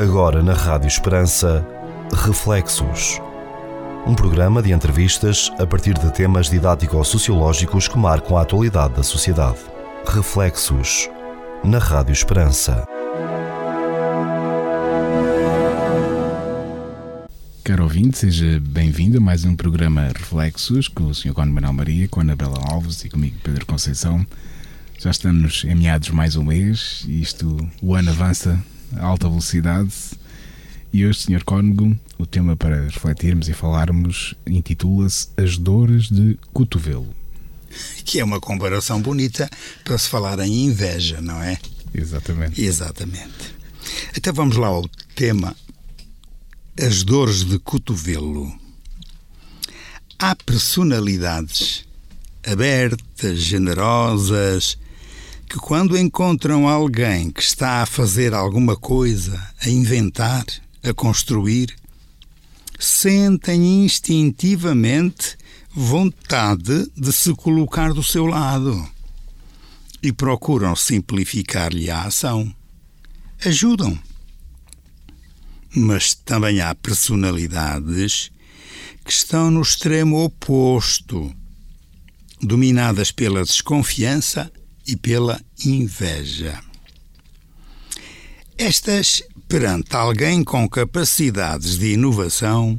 Agora na Rádio Esperança, Reflexos. Um programa de entrevistas a partir de temas didático-sociológicos que marcam a atualidade da sociedade. Reflexos. Na Rádio Esperança. Caro ouvinte, seja bem-vindo a mais um programa Reflexos com o Sr. Cónigo Manuel Maria, com a Anabela Alves e comigo Pedro Conceição. Já estamos em meados mais um mês e isto, o ano avança a alta velocidade. E hoje, Sr. Cónigo, o tema para refletirmos e falarmos intitula-se As Dores de Cotovelo. Que é uma comparação bonita para se falar em inveja, não é? Exatamente. Exatamente. Então vamos lá ao tema As Dores de Cotovelo. Há personalidades abertas, generosas, que quando encontram alguém que está a fazer alguma coisa, a inventar, a construir, sentem instintivamente vontade de se colocar do seu lado e procuram simplificar-lhe a ação. Ajudam. Mas também há personalidades que estão no extremo oposto, dominadas pela desconfiança e pela inveja. Estas, perante alguém com capacidades de inovação,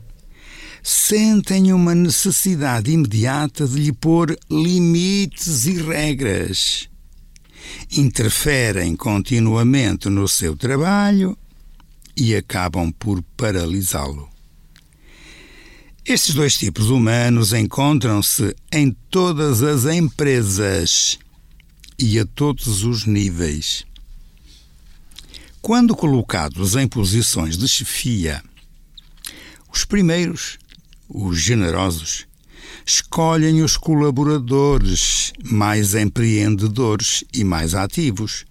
sentem uma necessidade imediata de lhe pôr limites e regras. Interferem continuamente no seu trabalho e acabam por paralisá-lo. Estes dois tipos humanos encontram-se em todas as empresas e a todos os níveis. Quando colocados em posições de chefia, os primeiros, os generosos, escolhem os colaboradores mais empreendedores e mais ativos,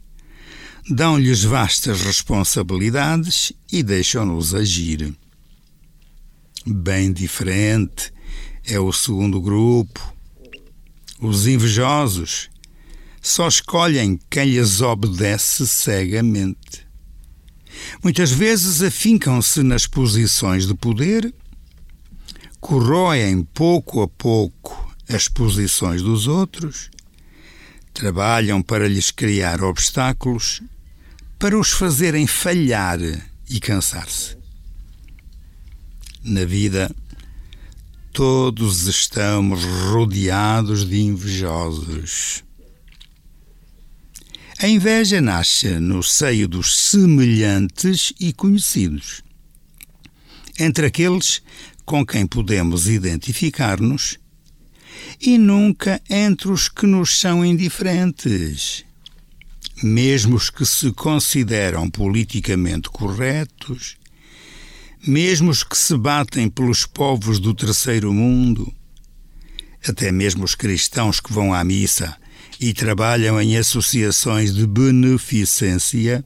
dão-lhes vastas responsabilidades e deixam-nos agir. Bem diferente é o segundo grupo, os invejosos, só escolhem quem lhes obedece cegamente. Muitas vezes afincam-se nas posições de poder, corroem pouco a pouco as posições dos outros, trabalham para lhes criar obstáculos, para os fazerem falhar e cansar-se. Na vida, todos estamos rodeados de invejosos. A inveja nasce no seio dos semelhantes e conhecidos. Entre aqueles com quem podemos identificar-nos e nunca entre os que nos são indiferentes. Mesmo os que se consideram politicamente corretos, mesmo os que se batem pelos povos do terceiro mundo, até mesmo os cristãos que vão à missa e trabalham em associações de beneficência,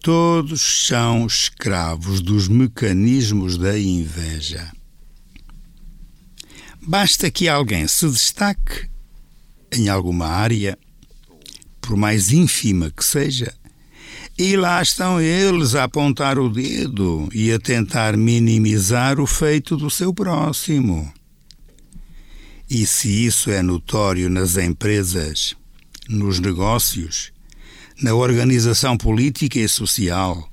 todos são escravos dos mecanismos da inveja. Basta que alguém se destaque em alguma área, por mais ínfima que seja, e lá estão eles a apontar o dedo e a tentar minimizar o feito do seu próximo. E se isso é notório nas empresas, nos negócios, na organização política e social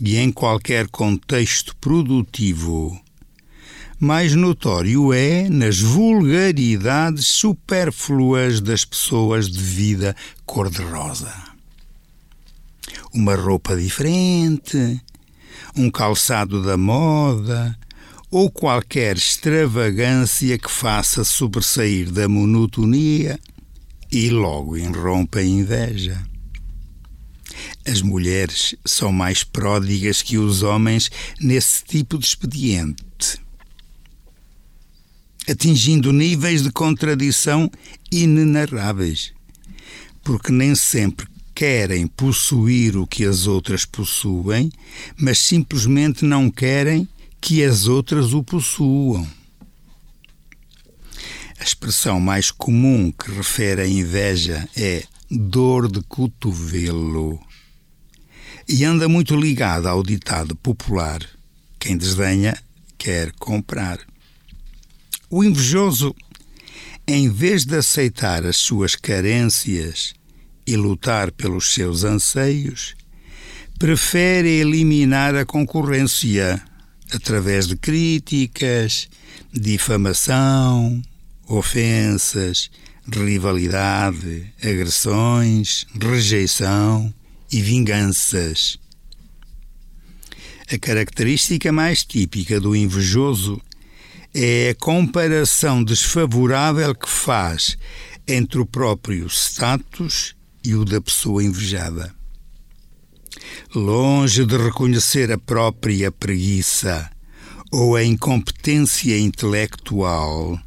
e em qualquer contexto produtivo, mais notório é nas vulgaridades supérfluas das pessoas de vida cor-de-rosa. Uma roupa diferente, um calçado da moda, ou qualquer extravagância que faça sobressair da monotonia e logo irrompa a inveja. As mulheres são mais pródigas que os homens nesse tipo de expediente, atingindo níveis de contradição inenarráveis, porque nem sempre querem possuir o que as outras possuem, mas simplesmente não querem que as outras o possuam. A expressão mais comum que refere à inveja é dor de cotovelo. e anda muito ligada ao ditado popular: quem desdenha quer comprar. O invejoso, em vez de aceitar as suas carências e lutar pelos seus anseios, prefere eliminar a concorrência através de críticas, difamação, ofensas, rivalidade, agressões, rejeição e vinganças. A característica mais típica do invejoso é a comparação desfavorável que faz entre o próprio status e o da pessoa invejada. Longe de reconhecer a própria preguiça ou a incompetência intelectual,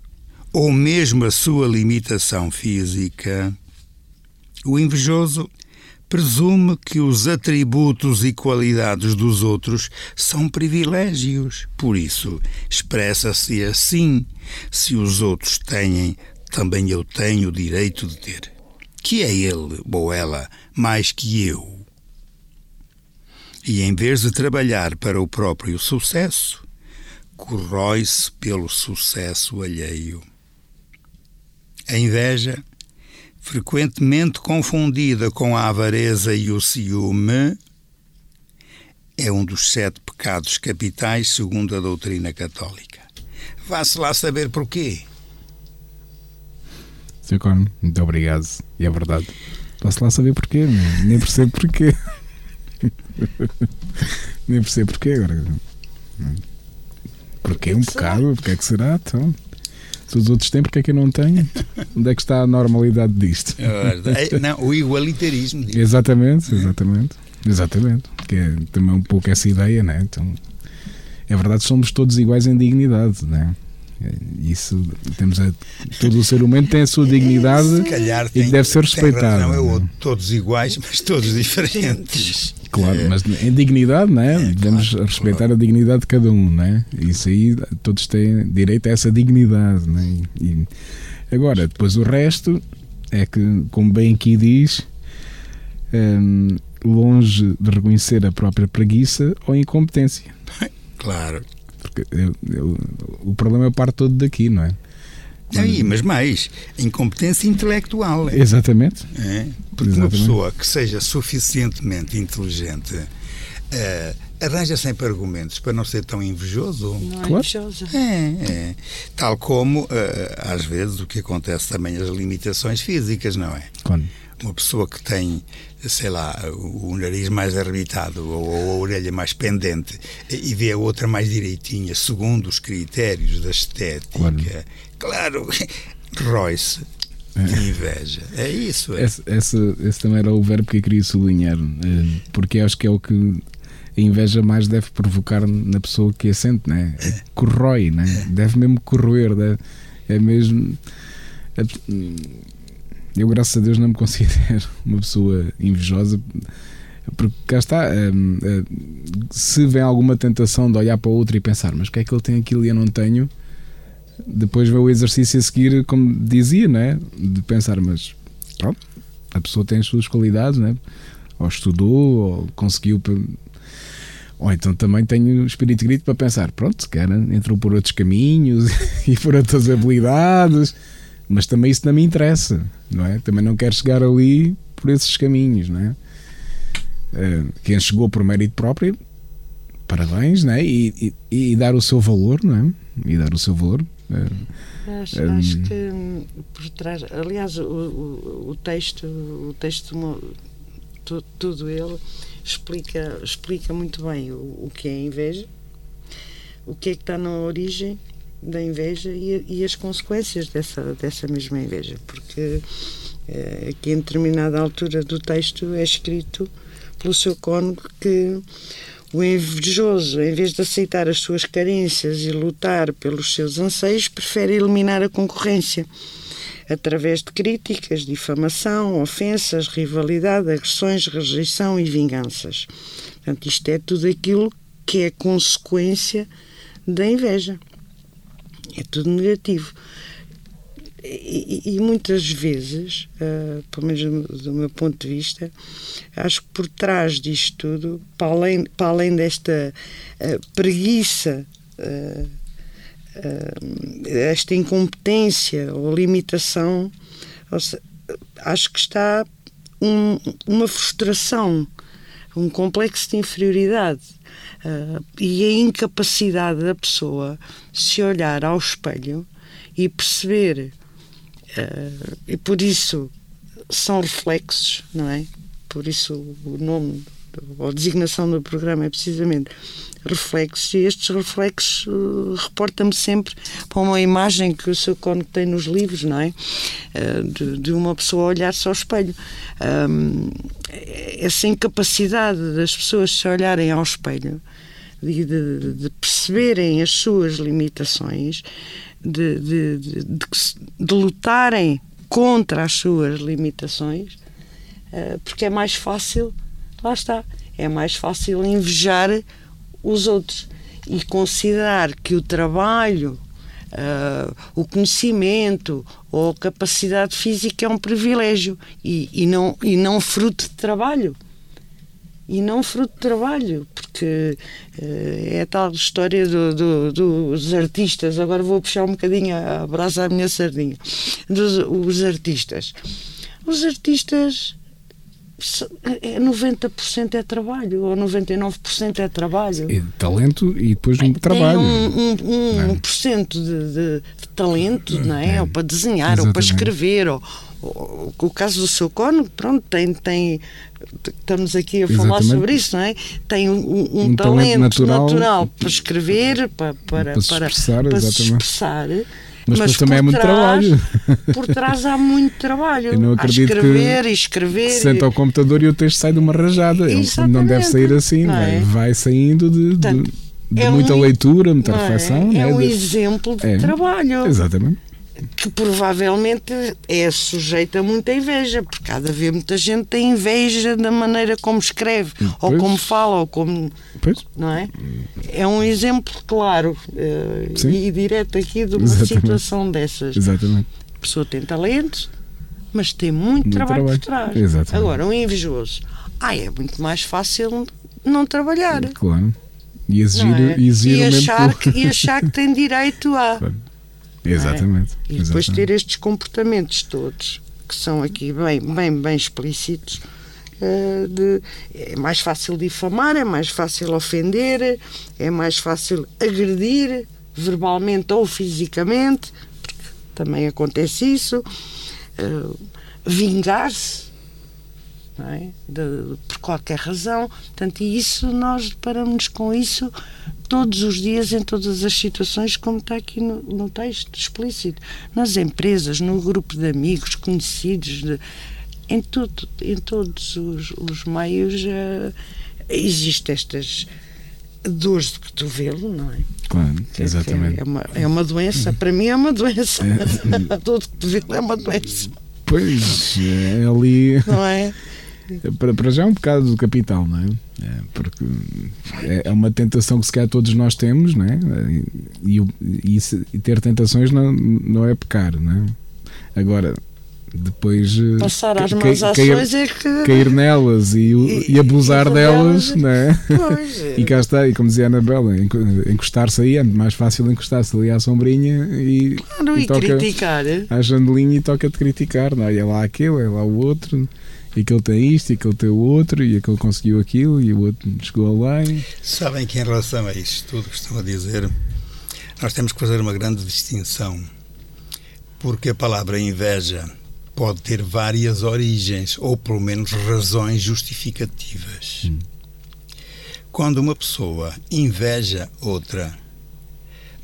ou mesmo a sua limitação física, o invejoso presume que os atributos e qualidades dos outros são privilégios. Por isso, expressa-se assim: se os outros têm, também eu tenho o direito de ter. Que é ele ou ela mais que eu? E em vez de trabalhar para o próprio sucesso, corrói-se pelo sucesso alheio. A inveja frequentemente confundida com a avareza e o ciúme, é um dos sete pecados capitais segundo a doutrina católica. Vá-se lá saber porquê. Sr. Cone, muito obrigado. E é verdade. Vá-se lá saber porquê, nem percebo porquê. nem percebo porquê agora. Porquê um pecado? Porquê é que será? Então. Se os outros têm, porque é que eu não tenho? Onde é que está a normalidade disto? É, não, o igualitarismo. Digo. Exatamente, exatamente. Exatamente. Que é também um pouco essa ideia, né? Então, é verdade, somos todos iguais em dignidade, né? Isso temos a, todo o ser humano tem a sua dignidade e tem, deve ser respeitado. Não é outro, todos iguais, mas todos diferentes. Claro, mas em dignidade, né? É, Devemos claro, respeitar claro. a dignidade de cada um, né? Isso aí todos têm direito a essa dignidade, né? E agora, depois o resto é que, como bem aqui diz, hum, longe de reconhecer a própria preguiça ou incompetência. Claro. Porque eu, eu, o problema parte todo daqui, não é? Aí, mas mais, incompetência intelectual. Exatamente. É? Porque Exatamente. uma pessoa que seja suficientemente inteligente uh, arranja sempre argumentos para não ser tão invejoso. Não é claro. invejoso. É, é. Tal como, uh, às vezes, o que acontece também as limitações físicas, não é? Claro. Uma pessoa que tem sei lá, o, nariz mais arrebitado ou, ou, a orelha mais pendente e vê a outra mais direitinha, segundo os critérios da estética. Claro, claro Royce. Inveja, é isso. É. Esse, esse, esse, também era o verbo que eu queria sublinhar, eh, porque acho que é o que a inveja mais deve provocar na pessoa que a sente, né? É, corrói, né? Deve mesmo corroer, deve, é mesmo. É, eu, graças a Deus, não me considero uma pessoa invejosa, porque cá está. Hum, hum, se vem alguma tentação de olhar para o outro e pensar, mas o que é que ele tem aquilo e eu não tenho, depois vem o exercício a seguir, como dizia, né? de pensar, mas pronto, a pessoa tem as suas qualidades, né? ou estudou, ou conseguiu. Ou então também tenho espírito grito para pensar, pronto, calhar entrou por outros caminhos e por outras habilidades mas também isso não me interessa, não é? Também não quero chegar ali por esses caminhos, não é? Uh, quem chegou por mérito próprio, parabéns, não é? E, e, e, dar o seu valor, não é? E dar o seu valor. Acho, um, acho, que hum, por trás, aliás, o, o, o texto, o texto, tu, tudo ele explica, explica muito bem o, o que é inveja, o que é que está na origem da inveja e, e, as consequências dessa, dessa mesma inveja, porque eh, aqui em determinada altura do texto é escrito pelo seu cônego que o invejoso, em vez de aceitar as suas carências e lutar pelos seus anseios, prefere eliminar a concorrência através de críticas, difamação, ofensas, rivalidade, agressões, rejeição e vinganças. Portanto, isto é tudo aquilo que é consequência da inveja é tudo negativo. E, e, muitas vezes, uh, pelo menos do, do, meu ponto de vista, acho que por trás disto tudo, para além, para além desta uh, preguiça, uh, esta incompetência ou limitação, ou acho que está um, uma frustração, um complexo de inferioridade e a incapacidade da pessoa se olhar ao espelho e perceber Uh, e por isso são reflexos, não é? Por isso o nome ou designação do programa é precisamente reflexos, e estes reflexos uh, reportam-me sempre para uma imagem que o seu Cono tem nos livros, não é? Uh, de, de, uma pessoa olhar-se ao espelho. Um, essa incapacidade das pessoas se olharem ao espelho de, de, de perceberem as suas limitações de, de, lutarem contra as suas limitações, uh, porque é mais fácil, lá está, é mais fácil invejar os outros e considerar que o trabalho, uh, o conhecimento ou a capacidade física é um privilégio e, e, não, e não fruto de trabalho e não fruto de trabalho, porque uh, é a tal história do, do, dos artistas. Agora vou puxar um bocadinho a brasa à minha sardinha. Dos os artistas. Os artistas. 90% é, é trabalho, ou 99% é trabalho. É talento e depois um trabalho. Tem um, um, um, um por cento de, de, de, talento, não é? é. Ou para desenhar, Exatamente. ou para escrever, ou, ou, o caso do seu cono, pronto, tem, tem estamos aqui a falar Exatamente. sobre isso, não é? Tem um, um, um talento, talento natural, natural, para escrever, para, para, para, se expressar, para, se expressar mas, mas também é muito trás, trabalho. Por trás há muito trabalho. Eu não acredito a escrever e escrever. Senta ao computador e o texto sai de uma rajada. Não deve sair assim, não é? vai, saindo de, Portanto, de, de é muita um, leitura, muita reflexão. É, é um exemplo de é, trabalho. Exatamente que provavelmente é sujeita a muita inveja, porque há de haver muita gente que tem inveja da maneira como escreve, pois. ou como fala, ou como. Pois. Não é? É um exemplo claro uh, e direto aqui de uma Exatamente. situação dessas. Exatamente. A pessoa tem talento, mas tem muito, muito trabalho, trabalho, por trás. Exatamente. Agora, um invejoso. Ah, é muito mais fácil não trabalhar. Claro. E exigir, é? exigir e, achar que, e achar que tem direito a. Claro. Exatamente. É? E depois Exatamente. ter estes comportamentos todos, que são aqui bem, bem, bem explícitos. Uh, de, é mais fácil difamar, é mais fácil ofender, é mais fácil agredir verbalmente ou fisicamente, porque também acontece isso, uh, vingar-se é? de, por qualquer razão. Portanto, e isso nós deparamos com isso todos os dias, em todas as situações, como está aqui no, no texto explícito. Nas empresas, no grupo de amigos, conhecidos, de, em, tudo, em todos os, os meios uh, existem estas dores de cotovelo, não é? Claro, exatamente. É, é, uma, é uma doença, para mim é uma doença. É. Dor de cotovelo é uma doença. Pois, é ali. Não é? Para, para já é um bocado do capital, não é? é porque é, é uma tentação que se calhar todos nós temos, não é? E, e, e ter tentações não, não é pecar, não é? Agora, depois eh, passar às más ações é que cair nelas e, e, e abusar e delas, não é? Pois, é. e cá está, e como dizia a Anabela, encostar-se aí é mais fácil encostar-se ali à sombrinha e, claro, e, toca criticar. à jandelinha e toca-te criticar, não é? é lá aquele, é lá o outro e que ele tem isto, e que ele tem o outro, e aquele conseguiu aquilo, e o outro chegou lá. E... Sabem que em relação a isto tudo que estão a dizer, nós temos que fazer uma grande distinção, porque a palavra inveja pode ter várias origens, ou pelo menos razões justificativas. Hum. Quando uma pessoa inveja outra,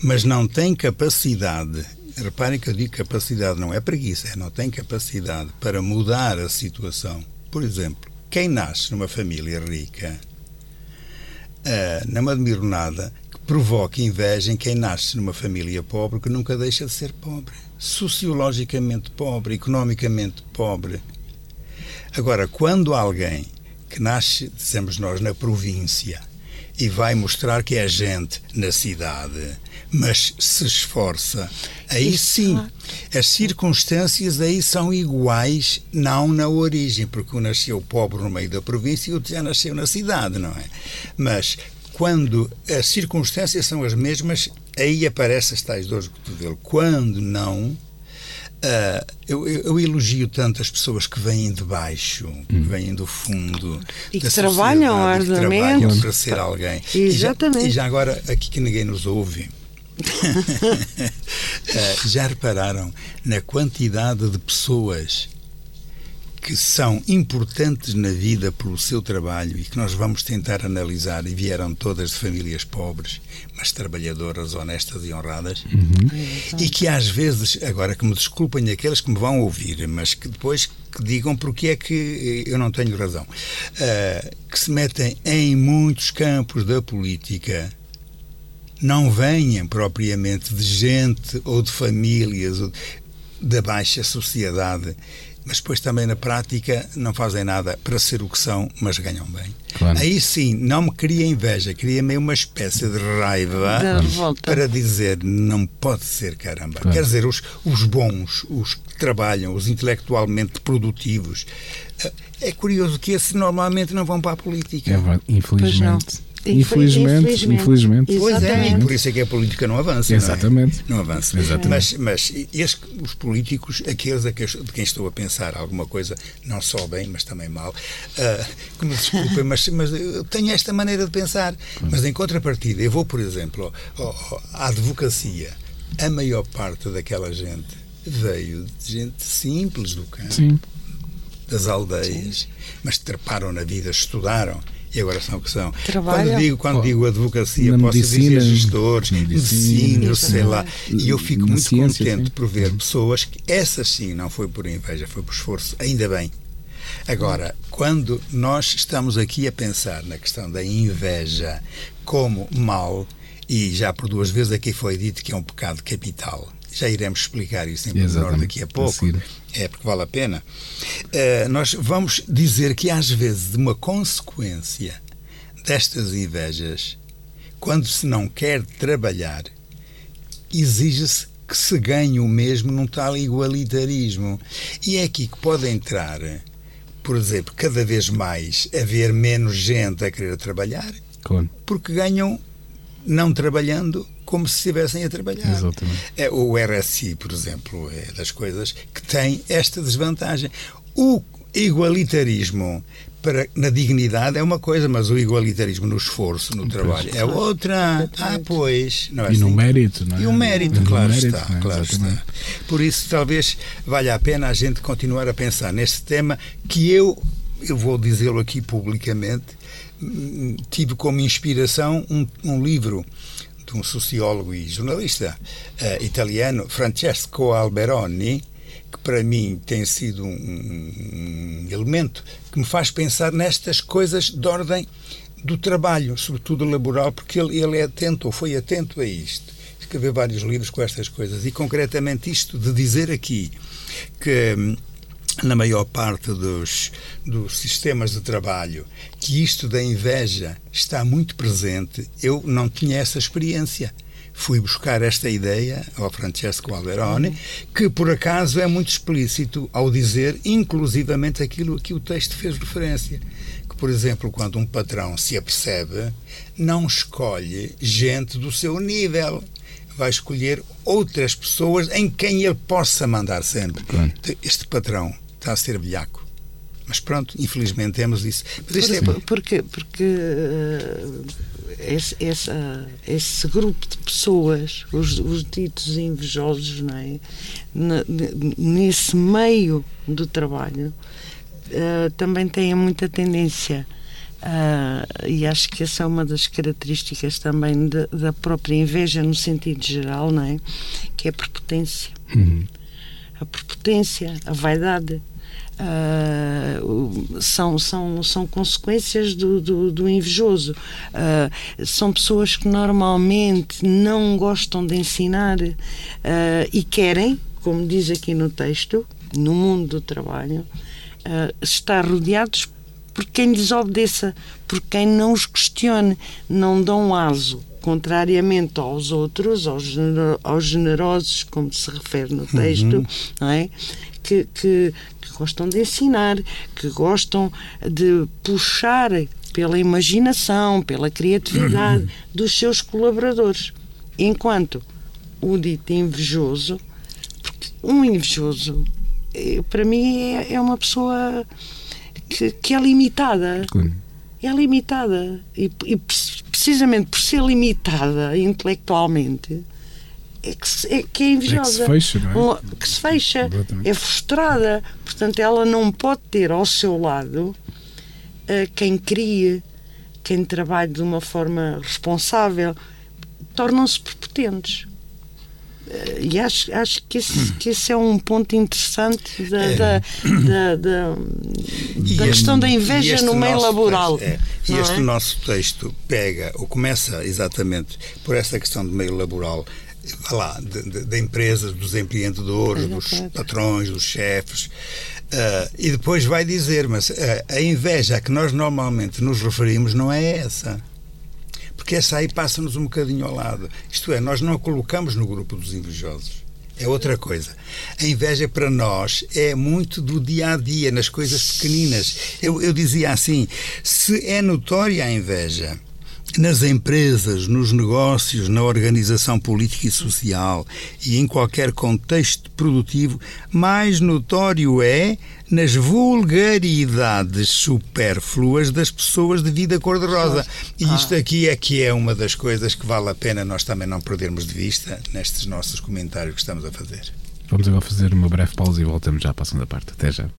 mas não tem capacidade Reparem que eu digo capacidade, não é preguiça, é não tem capacidade para mudar a situação. Por exemplo, quem nasce numa família rica uh, não admiro nada que provoque inveja em quem nasce numa família pobre que nunca deixa de ser pobre. Sociologicamente pobre, economicamente pobre. Agora, quando alguém que nasce, dizemos nós, na província e vai mostrar que é gente na cidade mas se esforça, aí sim, As circunstâncias aí são iguais, não na origem, porque um nasceu pobre no meio da província e o outro já nasceu na cidade, não é? Mas quando as circunstâncias são as mesmas, aí aparecem as tais dores de cotovelo. Quando não, Uh, eu, eu, eu, elogio tanto as pessoas que vêm de baixo, hum. que vêm do fundo e que trabalham arduamente trabalham para ser alguém. Exatamente. E já, e já agora, aqui que ninguém nos ouve, uh, já repararam na quantidade de pessoas que são importantes na vida pelo seu trabalho e que nós vamos tentar analisar, e vieram todas de famílias pobres, mas trabalhadoras, honestas e honradas, uhum. e que às vezes, agora que me desculpem aqueles que me vão ouvir, mas que depois que digam porque é que eu não tenho razão, uh, que se metem em muitos campos da política não venham propriamente de gente ou de famílias ou da baixa sociedade mas depois também na prática não fazem nada para ser o que são, mas ganham bem. Claro. Aí sim, não me cria inveja, cria meio uma espécie de raiva para dizer não pode ser, caramba. Claro. Quer dizer, os, os bons, os que trabalham, os intelectualmente produtivos. Eh, é curioso que esses normalmente não vão para a política. É, infelizmente. Infelizmente, infelizmente. infelizmente. Pois é, por isso é que a política não avança. Exatamente. Não, é? não avança. Exatamente. Mas, mas os políticos, aqueles de quem estou a pensar alguma coisa, não só bem, mas também mal, uh, que me desculpem, mas, mas eu tenho esta maneira de pensar. Mas em contrapartida, eu vou, por exemplo, à advocacia. A maior parte daquela gente veio de gente simples do campo. Sim das aldeias, Sim. mas treparam na vida, estudaram e agora são o que são. Trabalham. Quando digo, quando digo advocacia, posso medicina, dizer gestores, medicina, sei lá. E eu fico muito ciência, contente sim. por ver pessoas que, essas sim, não foi por inveja, foi por esforço, ainda bem. Agora, quando nós estamos aqui a pensar na questão da inveja como mal, e já por duas vezes aqui foi dito que é um pecado capital, já iremos explicar isso em pormenor daqui a pouco, é porque vale a pena. Uh, nós vamos dizer que às vezes uma consequência destas invejas, quando se não quer trabalhar, exige-se que se ganhe o mesmo num tal igualitarismo. E é aqui que pode entrar, por exemplo, cada vez mais haver menos gente a querer trabalhar, claro. porque ganham não trabalhando como se estivessem a trabalhar. Exatamente. É, o RSI, por exemplo, é das coisas que tem esta desvantagem. O igualitarismo para, na dignidade é uma coisa, mas o igualitarismo no esforço, no trabalho, é outra. Ah, pois. Não é e assim? no mérito, não é? E o mérito, claro mérito, está. É? Claro está. Por isso, talvez valha a pena a gente continuar a pensar neste tema que eu, eu vou dizê-lo aqui publicamente, tive como inspiração um, um livro de um sociólogo e jornalista uh, italiano, Francesco Alberoni, que para mim tem sido um, um, elemento que me faz pensar nestas coisas de ordem do trabalho, sobretudo laboral, porque ele, ele é atento, ou foi atento a isto. Escreveu vários livros com estas coisas, e concretamente isto de dizer aqui que hum, na maior parte dos, dos sistemas de trabalho, que isto da inveja está muito presente, eu não tinha essa experiência. Fui buscar esta ideia ao Francesco Alberoni, que por acaso é muito explícito ao dizer, inclusivamente, aquilo a que o texto fez referência. Que, por exemplo, quando um patrão se apercebe, não escolhe gente do seu nível vai escolher outras pessoas em quem ele possa mandar sempre. Este patrão está a ser velhaco. Mas pronto, infelizmente temos isso. Mas é... Porque, porque uh, esse, esse, uh, esse, grupo de pessoas, os, os ditos invejosos, não é? nesse meio do trabalho, uh, também têm muita tendência. Uh, e acho que essa é uma das características também de, da própria inveja no sentido geral, não é? Que é a prepotência. Uhum. A prepotência, a vaidade. Uh, são, são, são consequências do, do, do invejoso. Uh, são pessoas que normalmente não gostam de ensinar uh, e querem, como diz aqui no texto, no mundo do trabalho, estar rodeados por quem lhes obedeça, por quem não os questione, não dão aso contrariamente aos outros, aos, aos generosos, como se refere no texto, uhum. é? Que, que, que, gostam de ensinar, que gostam de puxar pela imaginação, pela criatividade uhum. dos seus colaboradores. Enquanto o dito invejoso, um invejoso, eh, para mim, é, é uma pessoa que, que é limitada. É limitada. E, e, precisamente por ser limitada intelectualmente, é que, é, que é invejosa. É que se fecha, não é? Que se fecha. É frustrada. Portanto, ela não pode ter ao seu lado uh, quem crie, quem trabalhe de uma forma responsável. Tornam-se prepotentes. Eh, e acho, acho que, esse, que esse é um ponto interessante da, é. da, da, da, da questão da inveja no meio laboral. Texto, é. E este é? nosso texto pega, ou começa exatamente por essa questão do meio laboral, lá, da empresa, dos empreendedores, dos patrões, dos chefes. Uh, e depois vai dizer, mas uh, a inveja a que nós normalmente nos referimos não é essa porque essa aí passa-nos um bocadinho ao lado. Isto é, nós não a colocamos no grupo dos invejosos. É outra coisa. A inveja para nós é muito do dia a dia, nas coisas pequeninas. Eu, eu dizia assim: se é notória a inveja nas empresas, nos negócios, na organização política e social e em qualquer contexto produtivo, mais notório é nas vulgaridades supérfluas das pessoas de vida cor-de-rosa. E isto ah. aqui é que é uma das coisas que vale a pena nós também não perdermos de vista nestes nossos comentários que estamos a fazer. Vamos agora fazer uma breve pausa e voltamos já para a segunda parte. Até já.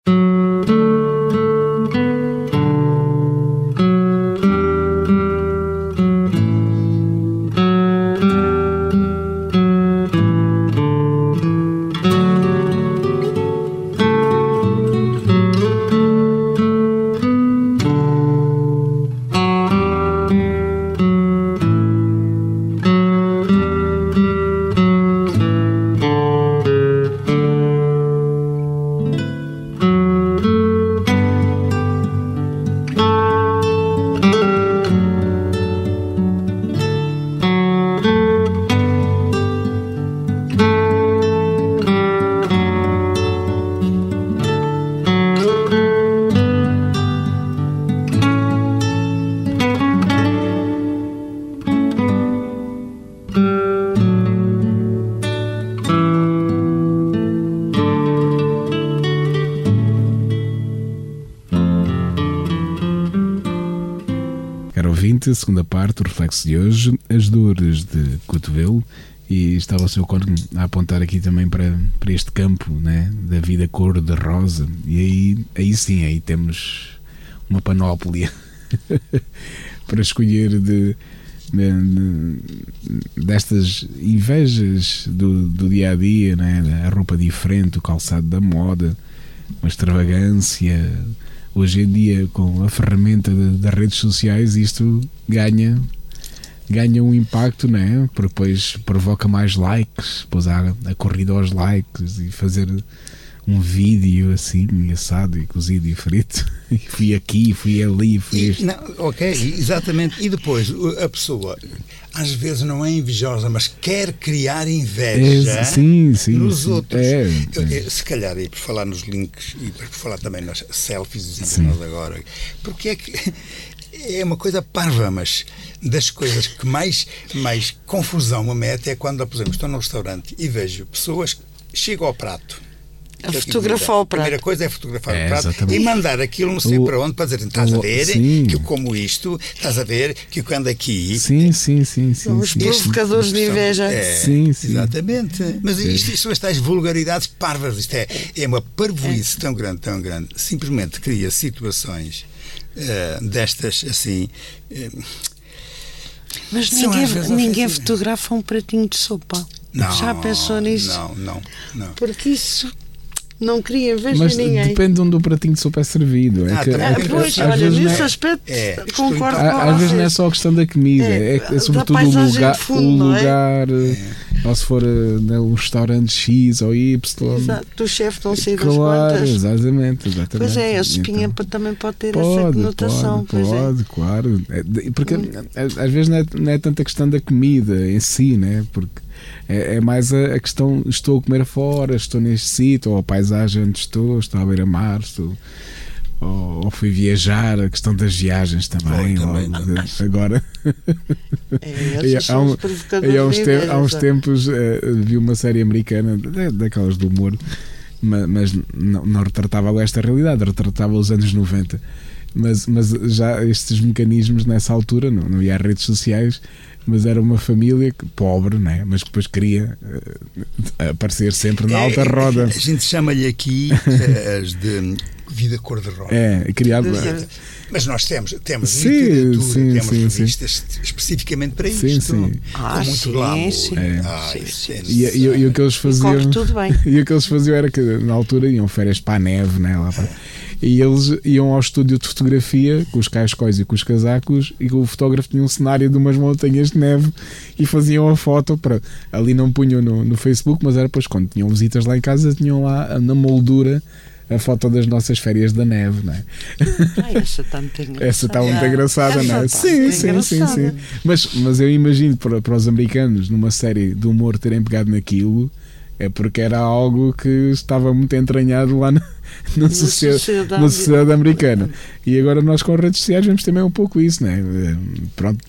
Segunda parte, o reflexo de hoje, as dores de cotovelo. E estava o seu corno a apontar aqui também para, para este campo né, da vida cor de rosa. E aí, aí sim, aí temos uma panóplia para escolher de, destas invejas do, do dia a dia, né, a roupa diferente, o calçado da moda, uma extravagância hoje em dia com a ferramenta das redes sociais isto ganha ganha um impacto, né? Porque depois provoca mais likes, depois há a corrida aos likes e fazer um vídeo assim, assado e cozido e frito. E fui aqui, fui ali, fui e, não, ok, exatamente. E depois a pessoa às vezes não é invejosa, mas quer criar inveja é, sim, sim, nos sim. outros. É, é. Se calhar, e por falar nos links e por falar também nas selfies nós agora, porque é que é uma coisa parva, mas das coisas que mais, mais confusão me mete é quando, por exemplo, estou num restaurante e vejo pessoas que chegam ao prato a fotografar o prato. A primeira coisa é fotografar é, o prato exatamente. e mandar aquilo não sei o, para onde para dizer, estás o, a ver sim. que eu como isto, estás a ver que eu ando aqui. Sim, sim, sim. sim Os provocadores de inveja. É, sim, sim. Exatamente. Mas isto, isto são as tais vulgaridades parvas. Isto é, é uma parvoíce é. tão grande, tão grande. Simplesmente cria situações uh, destas assim. Uh, mas ninguém, ninguém fotografa um pratinho de sopa. Não, Já pensou nisso? Não, não, não. Porque isso não queria inveja Mas ninguém. depende de onde o pratinho de sopa é servido. É ah, que, é, pois, às olha, nesse é, aspecto é, concordo com Às vezes não é só a questão da comida, é, é, é sobretudo o lugar, fundo, o é? lugar ou se for uh, um restaurante X ou Y. Exato, o chefe não sei claro, das quantas. Exatamente, exatamente. Pois é, a espinha então, também pode ter pode, essa conotação. Pode, é. pode é. claro. Porque hum. às vezes não é, não é tanta questão da comida em si, né? Porque é, é mais a, a, questão: estou a comer fora, estou neste sítio, ou a paisagem onde estou, estou à beira-mar, estou ou, ou fui viajar, a questão das viagens também. também agora. É, há, um, há, uns te, há uns tempos uh, vi uma série americana, daquelas do humor, mas, mas não, não, retratava esta realidade, retratava os anos 90. Mas, mas já estes mecanismos nessa altura, não, não havia redes sociais, mas era uma família que, pobre, né? mas que depois queria uh, aparecer sempre na é, alta roda. A gente chama-lhe aqui as de vida cor-de-rosa. É, criado. Mas nós temos, temos sim, literatura, sim, temos sim, revistas sim. especificamente para sim, isto. Sim. Ah, com muito glamour. Sim. É. Ah, sim, é e, e, e, o que eles faziam. E tudo bem. E o que eles faziam era que na altura iam férias para a neve, né, lá para, e eles iam ao estúdio de fotografia com os cascóis e com os casacos e o fotógrafo tinha um cenário de umas montanhas de neve e faziam a foto para ali não punham no, no Facebook mas era depois quando tinham visitas lá em casa tinham lá na moldura a foto das nossas férias da neve, não é? Ah, essa está muito engraçada. Essa está muito engraçada, não é? Sim, sim, sim, sim. Mas, mas eu imagino para, para os americanos, numa série de humor, terem pegado naquilo, é porque era algo que estava muito entranhado lá na, na, sociedade, sociedade, na sociedade americana. E agora nós com as redes sociais vemos também um pouco isso, né? Pronto.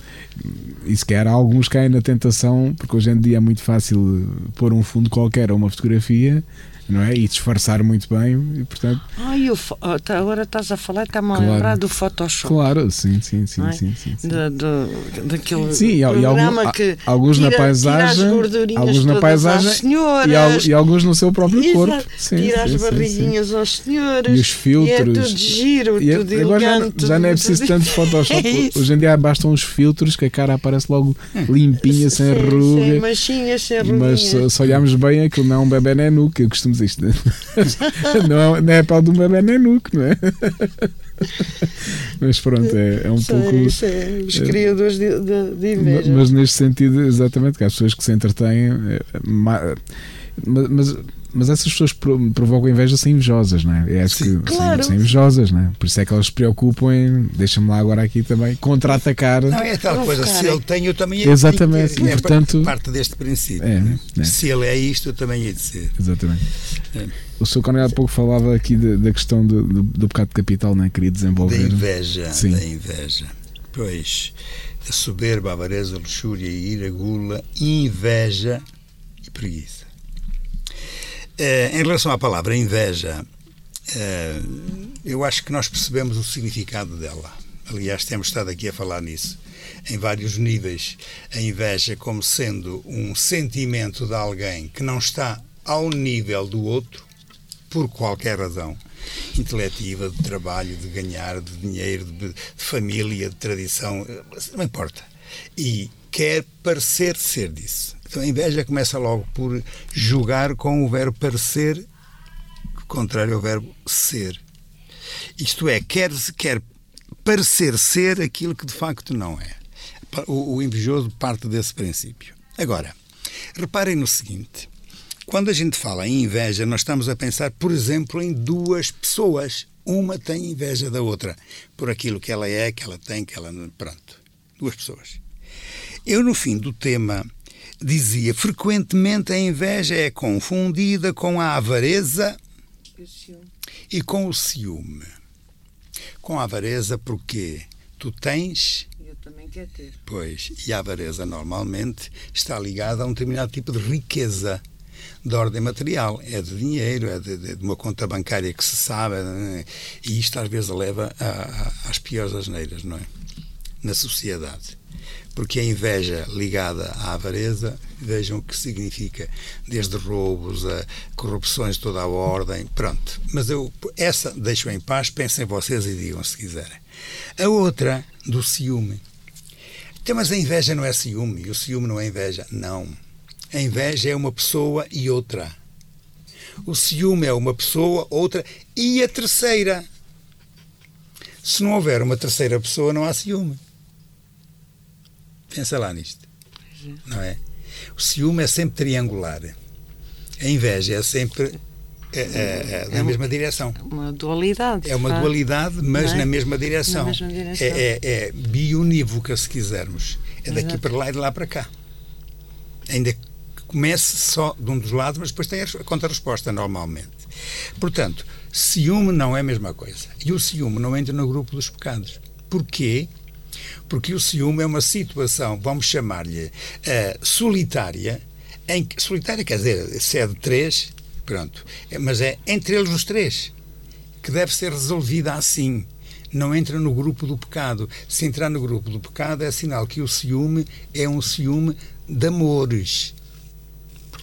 E se calhar alguns caem na tentação, porque hoje em dia é muito fácil pôr um fundo qualquer a uma fotografia não é? E disfarçar muito bem, e portanto. Ai, eu, oh, tá, agora estás a falar, está-me claro. a lembrar do Photoshop. Claro, sim, sim, sim, é? sim, sim, sim. Da, do, daquele sim, programa e que alguns tira, na paisagem, alguns na paisagem senhoras, e, e, alguns no seu próprio Exato. corpo. Sim, tira sim, as barriguinhas aos senhores. E os filtros. E é tudo giro, e é, tudo agora elegante. Já, já não é preciso tanto Photoshop. É Hoje em dia bastam uns filtros que a cara aparece logo limpinha, sem ruga. Sem machinhas, sem ruguinhas. Mas se olharmos bem, aquilo não é um bebê nenu, que eu costumo dizer isto. não, é, não é pau de um bebê nenuco, não é? mas pronto, é, é um isso pouco. Isso é, os criadores de, de, de inveja. Mas neste sentido, exatamente, que há pessoas que se entretêm. É, mas, mas mas essas pessoas provocam inveja sem invejosas, não é? É Sim, que claro. sem invejosas, não é? Por isso é que elas se preocupam em, deixa-me lá agora aqui também, contra-atacar. Não, é tal coisa, se ele tem, eu também hei Exatamente, ter, e, é portanto. Parte deste princípio. É, né? é. Se ele é isto, eu também hei de ser. Exatamente. É. O Sr. Coronel há pouco falava aqui de, da questão do, do, do bocado de capital, não é? Queria desenvolver. Da inveja, Sim. da inveja. Pois, a soberba, a avareza, a luxúria, a ira, a gula, inveja e preguiça. Eh, em relação à palavra inveja, eh, eu acho que nós percebemos o significado dela. Aliás, temos estado aqui a falar nisso em vários níveis. A inveja como sendo um sentimento de alguém que não está ao nível do outro, por qualquer razão intelectiva, de trabalho, de ganhar, de dinheiro, de, de família, de tradição, eh, não importa. E quer parecer ser disso. Então a inveja começa logo por julgar com o verbo parecer, contrário ao verbo ser. Isto é, quer, quer parecer ser aquilo que de facto não é. O, o invejoso parte desse princípio. Agora, reparem no seguinte: quando a gente fala em inveja, nós estamos a pensar, por exemplo, em duas pessoas. Uma tem inveja da outra por aquilo que ela é, que ela tem, que ela. Pronto. Duas pessoas. Eu, no fim do tema, dizia frequentemente a inveja é confundida com a avareza e com o ciúme. Com a avareza, porque tu tens. Eu também quero ter. Pois, e a avareza normalmente está ligada a um determinado tipo de riqueza de ordem material. É de dinheiro, é de, de uma conta bancária que se sabe, é? e isto às vezes leva a, a, às piores asneiras, não é? Na sociedade porque a inveja ligada à avareza, vejam o que significa, desde roubos a corrupções de toda a ordem, pronto. Mas eu, essa deixo em paz, pensem vocês e digam se quiserem. A outra, do ciúme. Então, mas a inveja não é ciúme, o ciúme não é inveja. Não. A inveja é uma pessoa e outra. O ciúme é uma pessoa, outra e a terceira. Se não houver uma terceira pessoa, não há ciúme. Pensa lá nisto. Não é? O ciúme é sempre triangular. A inveja é sempre é, é, é, na é mesma direção. Uma dualidade. É uma dualidade, mas é? na mesma direção. Na mesma direção. É, é, é bionívoca, se quisermos. É daqui Exato. para lá e de lá para cá. Ainda que comece só de um dos lados, mas depois tem a contra-resposta normalmente. Portanto, ciúme não é a mesma coisa. E o ciúme não entra no grupo dos pecados. Porquê? Porque o ciúme é uma situação, vamos chamar-lhe uh, solitária, em que, solitária quer dizer, se é três, pronto, é, mas é entre eles os três, que deve ser resolvida assim. Não entra no grupo do pecado. Se entrar no grupo do pecado, é sinal que o ciúme é um ciúme de amores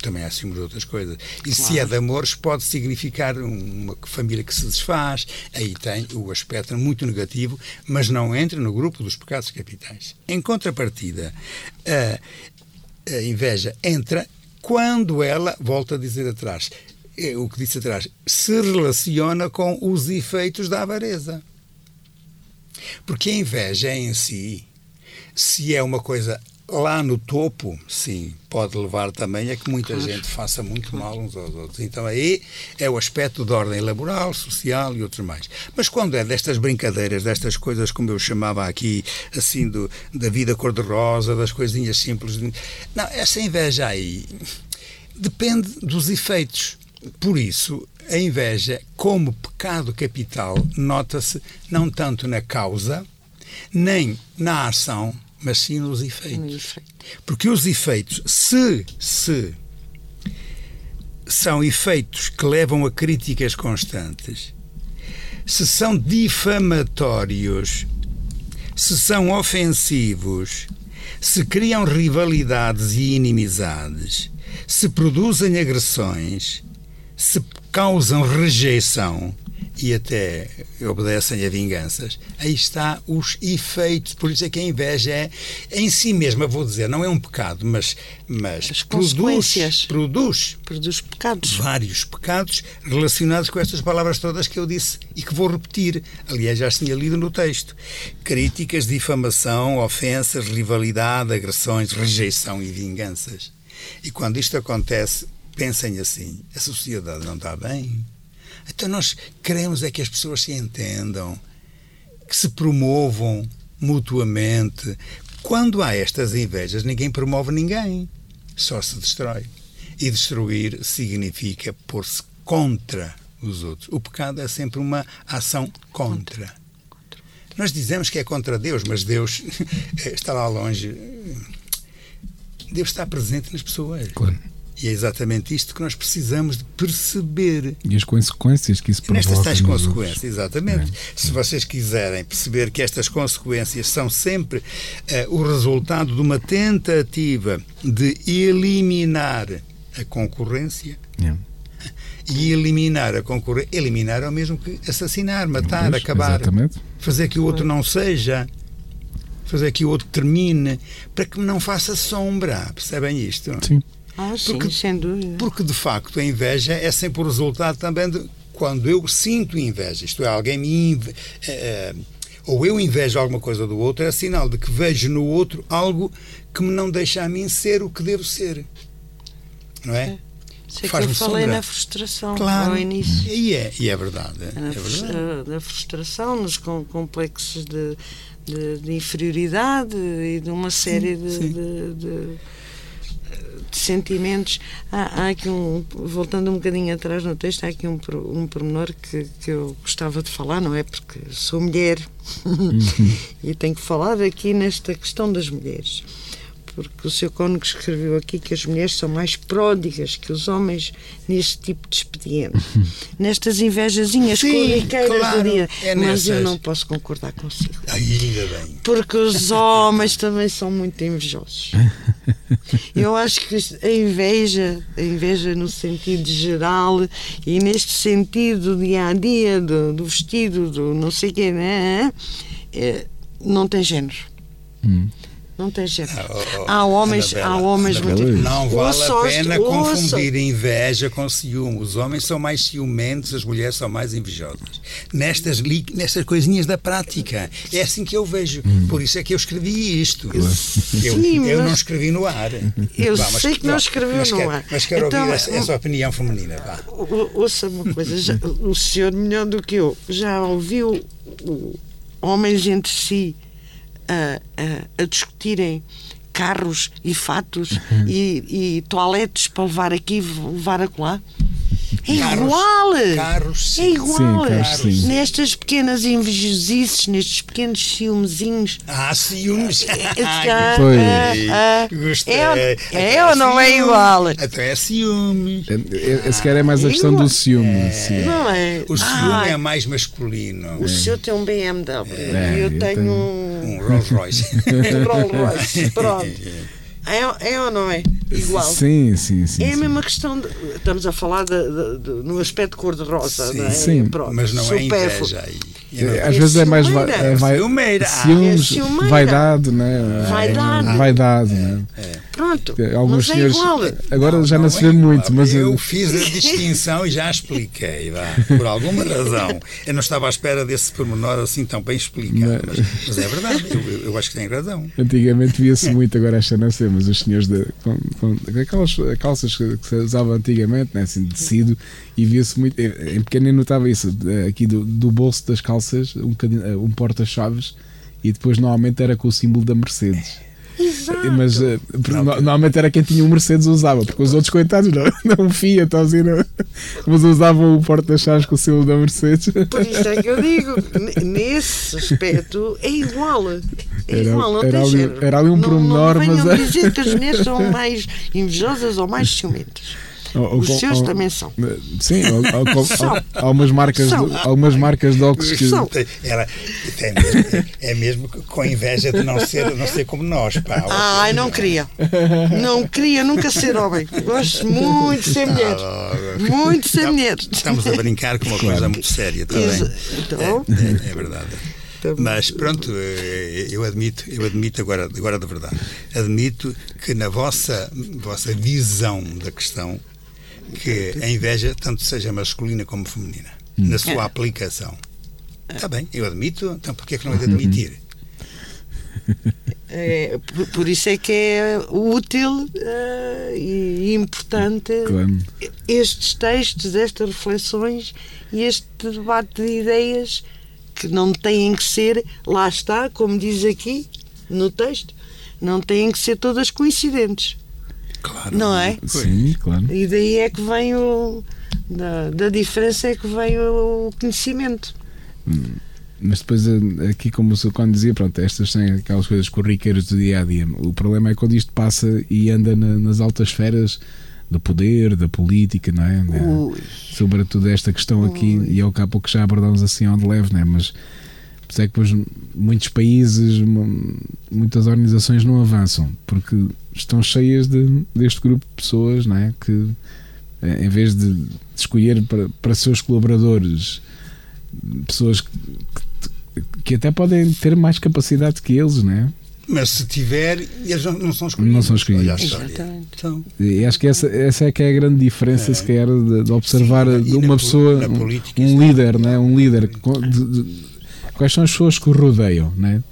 também há ciúmes de outras coisas. E claro. se é de amores, pode significar uma família que se desfaz, aí tem o aspecto muito negativo, mas não entra no grupo dos pecados capitais. Em contrapartida, a, a inveja entra quando ela, volta a dizer atrás, é o que disse atrás, se relaciona com os efeitos da avareza. Porque a inveja em si, se é uma coisa Lá no topo, sim, pode levar também a que muita claro. gente faça muito mal uns aos outros. Então aí é o aspecto de ordem laboral, social e outros mais. Mas quando é destas brincadeiras, destas coisas como eu chamava aqui, assim, do, da vida cor-de-rosa, das coisinhas simples, não, essa inveja aí depende dos efeitos. Por isso, a inveja, como pecado capital, nota-se não tanto na causa, nem na ação, mas sim nos efeitos. Porque os efeitos, se, se são efeitos que levam a críticas constantes, se são difamatórios, se são ofensivos, se criam rivalidades e inimizades, se produzem agressões, se causam rejeição, e até obedecem a vinganças, aí está os efeitos. Por isso é que a inveja é, em si mesma, vou dizer, não é um pecado, mas, mas produz, produz, produz pecados. vários pecados relacionados com estas palavras todas que eu disse e que vou repetir. Aliás, já tinha lido no texto. Críticas, difamação, ofensas, rivalidade, agressões, rejeição e vinganças. E quando isto acontece, pensem assim: a sociedade não está bem então nós queremos é que as pessoas se entendam, que se promovam mutuamente. Quando há estas invejas, ninguém promove ninguém, só se destrói. E destruir significa pôr-se contra os outros. O pecado é sempre uma ação contra. Nós dizemos que é contra Deus, mas Deus está lá longe. Deus está presente nas pessoas. Claro. E é exatamente isto que nós precisamos de perceber. E as consequências que isso provoca. Nestas tais consequências, outros. exatamente. É. Se vocês quiserem perceber que estas consequências são sempre uh, o resultado de uma tentativa de eliminar a concorrência. É. E eliminar a concorrência. Eliminar é o mesmo que assassinar, matar, pois, acabar. Exatamente. Fazer que o outro não seja fazer que o outro termine, para que não faça sombra. Percebem isto? Sim. Ah, sim, porque, sem dúvida. Porque, de facto, a inveja é sempre o resultado também de quando eu sinto inveja, isto é, alguém me inve, é, ou eu invejo alguma coisa do outro, é sinal de que vejo no outro algo que me não deixa a mim ser o que devo ser. Não é? Sei que eu falei sombra. na frustração claro, ao início. E é, e é verdade. É na, verdade. na frustração, nos complexos de, de, de, inferioridade e de uma série sim, de, sim. de de sentimentos. Há, há, aqui um, voltando um bocadinho atrás no texto, há aqui um, um pormenor que, que eu gostava de falar, não é? Porque sou mulher uhum. e tenho que falar aqui nesta questão das mulheres porque o seu cônego escreveu aqui que as mulheres são mais pródigas que os homens neste tipo de expediente. Nestas invejazinhas corriqueiras claro, do dia. É Mas eu não posso concordar consigo. Ainda bem. Porque os homens também são muito invejosos. Eu acho que a inveja, a inveja no sentido geral e neste sentido dia a dia do, do vestido, do não sei o quê, né? É, não tem género. Hum Não tem jeito. Ah, oh, há homens, Anabela, há homens muito. Não vale a pena confundir inveja com ciúme. Os homens são mais ciumentos, as mulheres são mais invejosas. Nestas, nestas coisinhas da prática. É assim que eu vejo. Hum. Por isso é que eu escrevi isto. Eu, Sim, eu mas... não escrevi no ar. Eu vá, sei que não escreveu no quero, ar. Mas quero então, ouvir essa, essa opinião feminina. Vá. Ouça uma coisa. Já, o senhor, melhor do que eu, já ouviu homens entre si a, a, a discutirem carros e fatos uhum. e, e toaletes para levar aqui levar acolá? É carros, igual! Carros, é igual! Sim, carros, Nestas pequenas invejosices, nestes pequenos ciúmezinhos. Ah, ciúmes! ah, Foi. Ah, Gostei. É, é, é ou não é igual? Até é ciúmes. É, esse cara é mais a questão igual. do ciúme. É. Não é? O ciúme ah, é mais masculino. O seu tem um BMW e eu, tenho um Rolls Royce. um Rolls Royce, pronto. É, é ou não é? Igual. Sim, sim, sim. É a mesma questão. De, estamos a falar de, de, de, no aspecto cor-de-rosa, não é? Sim, Pronto, mas não é inveja aí. É, às vezes é mais va é vai, ciumeira. ciúmes, é vaidade, né? Vaidade. Vaidade, né? É. Pronto. Alguns mas senhores, é igual. agora já não, não se vê é muito, mas eu fiz a distinção e já expliquei, vá, por alguma razão. Eu não estava à espera desse pormenor assim tão bem explicado, mas, mas é verdade, eu, eu, acho que tem razão. Antigamente via-se muito, agora esta não sei, mas os senhores de, com, com, aquelas calças que se usava antigamente, né, assim, de tecido, e via-se muito, em pequeno notava isso, aqui do, do bolso das calças, um, um porta-chaves, e depois normalmente era com o símbolo da Mercedes. Exato. Mas uh, normalmente era quem tinha um Mercedes usava, porque os outros coitados não, não Fiat, assim, não. mas usavam o porta-chaves com o selo da Mercedes. Por isso é que eu digo, nesse aspecto é igual. É era, igual, não era tem ali, Era ali um não, pormenor, não mas. Não as mulheres são mais invejosas ou mais ciumentas. Os seus também são. Sim, há algumas marcas, de, algumas marcas de óculos que. São. Era, é, mesmo, é mesmo com inveja de não ser, não ser como nós. Pá. Ai, não queria. Não queria nunca ser homem. Gosto muito de ser mulher. Muito de ser mulher. Estamos a brincar com uma coisa muito séria também. Então, é, é, é verdade. Mas pronto, eh, eu admito, eu admito agora, agora de verdade, admito que na vossa, vossa visão da questão que a inveja tanto seja masculina como feminina, hum. na sua é. aplicação. Está bem, eu admito, então porquê é que não é de admitir? É, por, por, isso é que é útil uh, e importante claro. estes textos, estas reflexões e este debate de ideias que não têm que ser, lá está, como diz aqui no texto, não têm que ser todas coincidentes. Claro. Não é? Sim, claro. E daí é que vem o. Da, da diferença é que vem o conhecimento. Hum. Mas depois, eh, aqui, como o quando dizia, pronto, estas são aquelas coisas corriqueiras do dia a dia. O problema é quando isto passa e anda na, nas altas esferas do poder, da política, não é? Ui. Sobretudo esta questão aqui, Ui. e é o que há pouco já abordamos assim onde leve, não é? Mas por é que depois muitos países, muitas organizações não avançam, porque estão cheias de, deste grupo de pessoas não é? que, em vez de, de escolher para, para seus colaboradores pessoas que, que, que, até podem ter mais capacidade que eles, não é? Mas se tiver, eles não, são escolhidos. Não são escolhidos. Então, e acho que essa, essa é que é a grande diferença, é. se quer, de, de observar Sim, de uma pessoa, política, um, um líder, né? um líder de, de, quais são as pessoas que o rodeiam, né?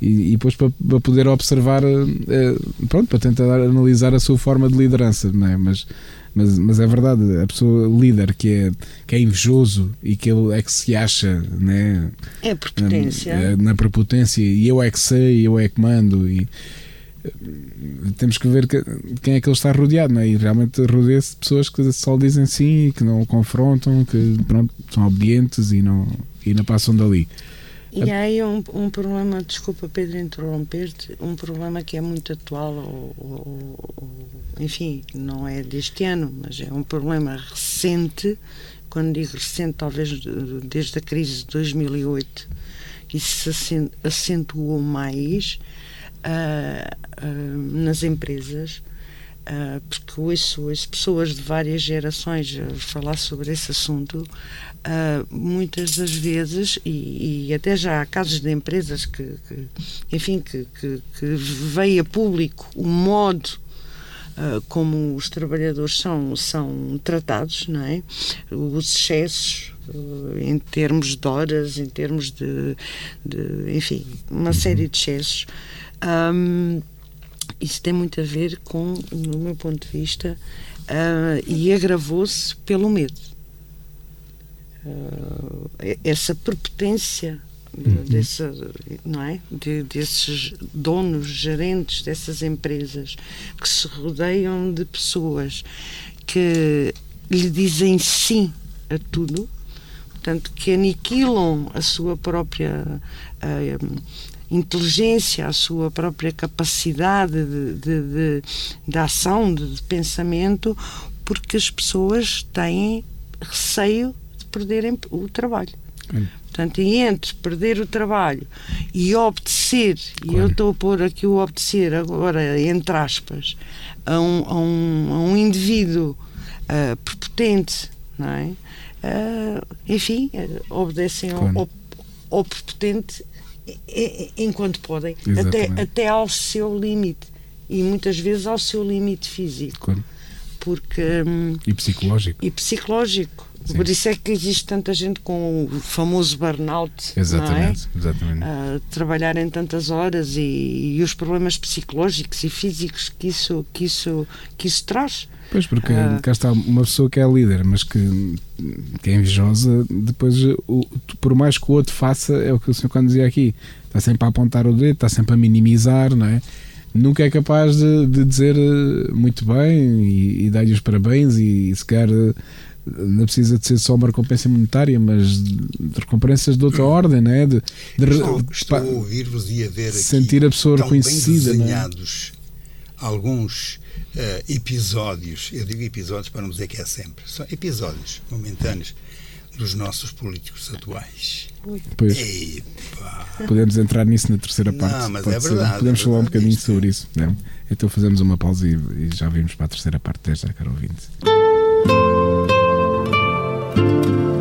E, e depois para, para, poder observar, é, pronto, para tentar analisar a sua forma de liderança, né? Mas, mas, mas é verdade, a pessoa líder que é, que é invejoso e que ele é que se acha, né? É prepotência. Na, na prepotência, e eu é que sei, eu é que mando, e eh, temos que ver que, quem é que ele está rodeado, não é? E realmente rodeia-se de pessoas que só dizem sim, que não o confrontam, que pronto, são obedientes e não, e não passam dali. E há aí um, um problema, desculpa Pedro interromper-te, um problema que é muito atual, ou, ou, ou, enfim, não é deste ano, mas é um problema recente, quando digo recente, talvez desde a crise de 2008, que se acentuou mais uh, uh, nas empresas, uh, porque ouço, ouço pessoas de várias gerações falar sobre esse assunto, uh, muitas das vezes, e, e, até já há casos de empresas que, que enfim, que, que, que veio a público o modo Uh, como os trabalhadores são, são tratados, não é? Os excessos uh, em termos de horas, em termos de, de enfim, uma série de excessos. Um, isso tem muito a ver com, no meu ponto de vista, e agravou-se pelo medo. Uh, essa prepotência uhum. dessa, não é? De, desses donos, gerentes dessas empresas que se rodeiam de pessoas que lhe dizem sim a tudo, portanto, que aniquilam a sua própria. Uh, inteligência, a sua própria capacidade de, de, de, de ação, de, de, pensamento, porque as pessoas têm receio perderem o trabalho. Hum. Portanto, entre perder o trabalho e obedecer, claro. e eu estou a pôr aqui o obedecer agora, entre aspas, a um, a um, a um indivíduo uh, prepotente, não é? Uh, enfim, uh, obedecem claro. ao, ao prepotente enquanto podem, até, até ao seu limite. E muitas vezes ao seu limite físico. Claro. Porque, hum, e psicológico. E psicológico. Sim. Por isso é que existe tanta gente com o famoso burnout. Exatamente. É? exatamente. A trabalhar em tantas horas e, e, os problemas psicológicos e físicos que isso, que isso, que isso traz. Pois, porque uh, cá está uma pessoa que é líder, mas que, que é invejosa, depois, o, por mais que o outro faça, é o que o senhor quando dizia aqui, está sempre a apontar o dedo, está sempre a minimizar, não é? Nunca é capaz de, de dizer eh, muito bem e, e dar-lhe os parabéns e, se calhar eh, não precisa de ser só uma recompensa monetária, mas de recompensas de outra ordem, não é? De, de, estou, estou a ouvir-vos e a ver sentir a pessoa reconhecida. É? desenhados alguns uh, episódios, eu digo episódios para não dizer que é sempre, são episódios momentâneos dos nossos políticos atuais. Pois. Podemos entrar nisso na terceira parte. Não, mas é verdade. Podemos é falar um bocadinho isto. sobre isso. Não? É? Então fazemos uma pausa e, e já vimos para a terceira parte. Já, caro ouvinte. Quero ouvir,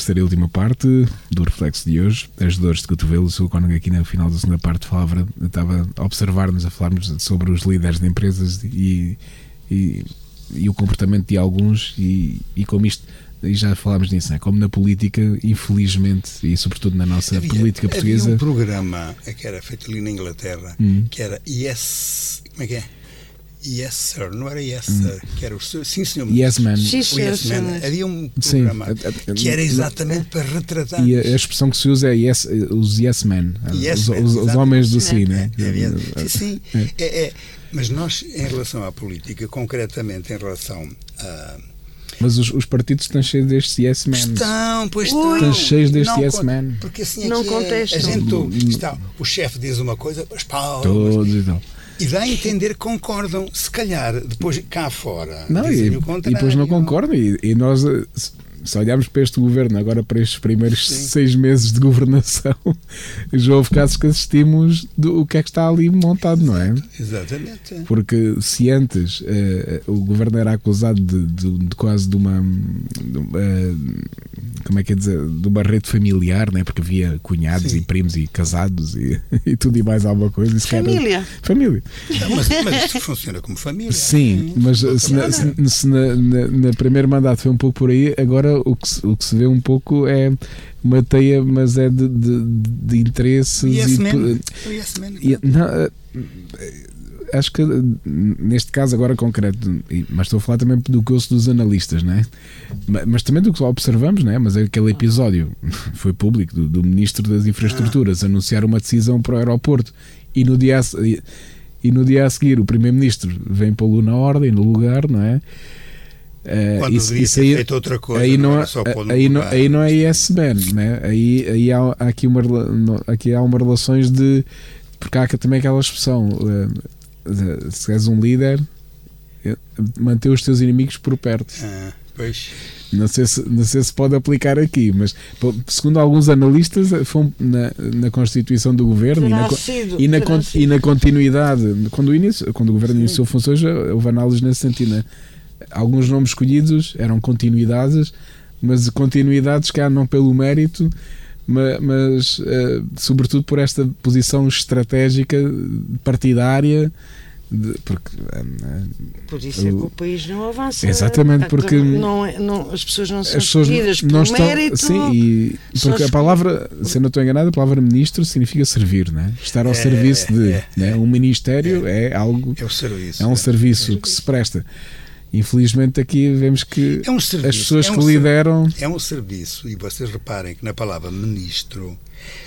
terceira e última parte do reflexo de hoje, as dores de cotovelo. O Sr. Conan aqui na final da segunda parte falava, estava a observar-nos, a falarmos sobre os líderes de empresas e, e, e o comportamento de alguns e, e como isto e já falámos nisso, é? como na política, infelizmente, e sobretudo na nossa havia, política portuguesa. Havia um programa que era feito ali na Inglaterra, hum. que era Yes. Como é que é? Yes, sir. Não era yes, hum. sir. Que era o sim, senhor. Yes, man. O yes, man. Havia um programa sim. que era exatamente para retratar. E a, a, expressão que se usa é yes, os yes men. Yes, os, man, os, os homens do sim, né? É, sim, sim. É. é, é. Mas nós, em relação à política, concretamente em relação a. Mas os, os, partidos estão cheios destes yes men. Estão, pois estão. Estão cheios deste não, yes men. Porque assim não contestam. É, a gente, está, o chefe diz uma coisa, as palmas. Todos e tal. E dá a entender que concordam. Se calhar, depois cá fora, não, e, e depois não concordam. E, e, nós, se olharmos para este governo, agora para estes primeiros Sim. seis meses de governação, já houve casos que assistimos do o que é que está ali montado, não é? Exatamente. Porque se antes uh, o governo era acusado de, de, de quase de uma. De, uh, como é que é dizer? De uma rede familiar, não é? Porque havia cunhados Sim. e primos e casados e, e tudo e mais alguma coisa. família. Era, família. Não, mas, mas isto funciona como família. Sim, mas se, na, se, se na, na, na primeiro mandato foi um pouco por aí, agora o que, o que se vê um pouco é uma teia, mas é de, de, de interesses. Yes, e, man. Yes, man. E, não, eh, acho que neste caso agora concreto, mas estou a falar também do que ouço dos analistas, não é? mas, mas também do que observamos, não é? mas aquele episódio foi público do, do Ministro das Infraestruturas ah. anunciar uma decisão para o aeroporto e no dia a, e no dia a seguir o Primeiro-Ministro vem pô-lo na ordem, no lugar, não é? Uh, Quando isso, isso aí, feito outra coisa, aí não, não é, aí, não, aí não é ISBN, né? aí, aí há, há aqui, uma, aqui há uma relações de. Porque há também aquela expressão: uh, se és um líder, eh, manter os teus inimigos por perto. Ah, pois. Não sei, se, não sei se pode aplicar aqui, mas segundo alguns analistas, foi na, na constituição do governo e na, sido, e, na, e na continuidade, quando o, início, quando o governo Sim. iniciou funções, houve análises nesse sentido. Né? Alguns nomes escolhidos eram continuidades, mas continuidades que há não pelo mérito, mas, mas uh, sobretudo por esta posição estratégica partidária. De, porque, uh, por isso é que o país não avança. Exatamente, porque não, é, não, as pessoas não são as pessoas não estão, mérito. Sim, e, porque a palavra, se eu não estou enganado, a palavra ministro significa servir, né? estar ao é, serviço de. É, né? Um ministério é, é algo. É, o serviço, é um serviço que se presta. Infelizmente aqui vemos que é um serviço, as pessoas é um que lideram. É um serviço, e vocês reparem que na palavra ministro,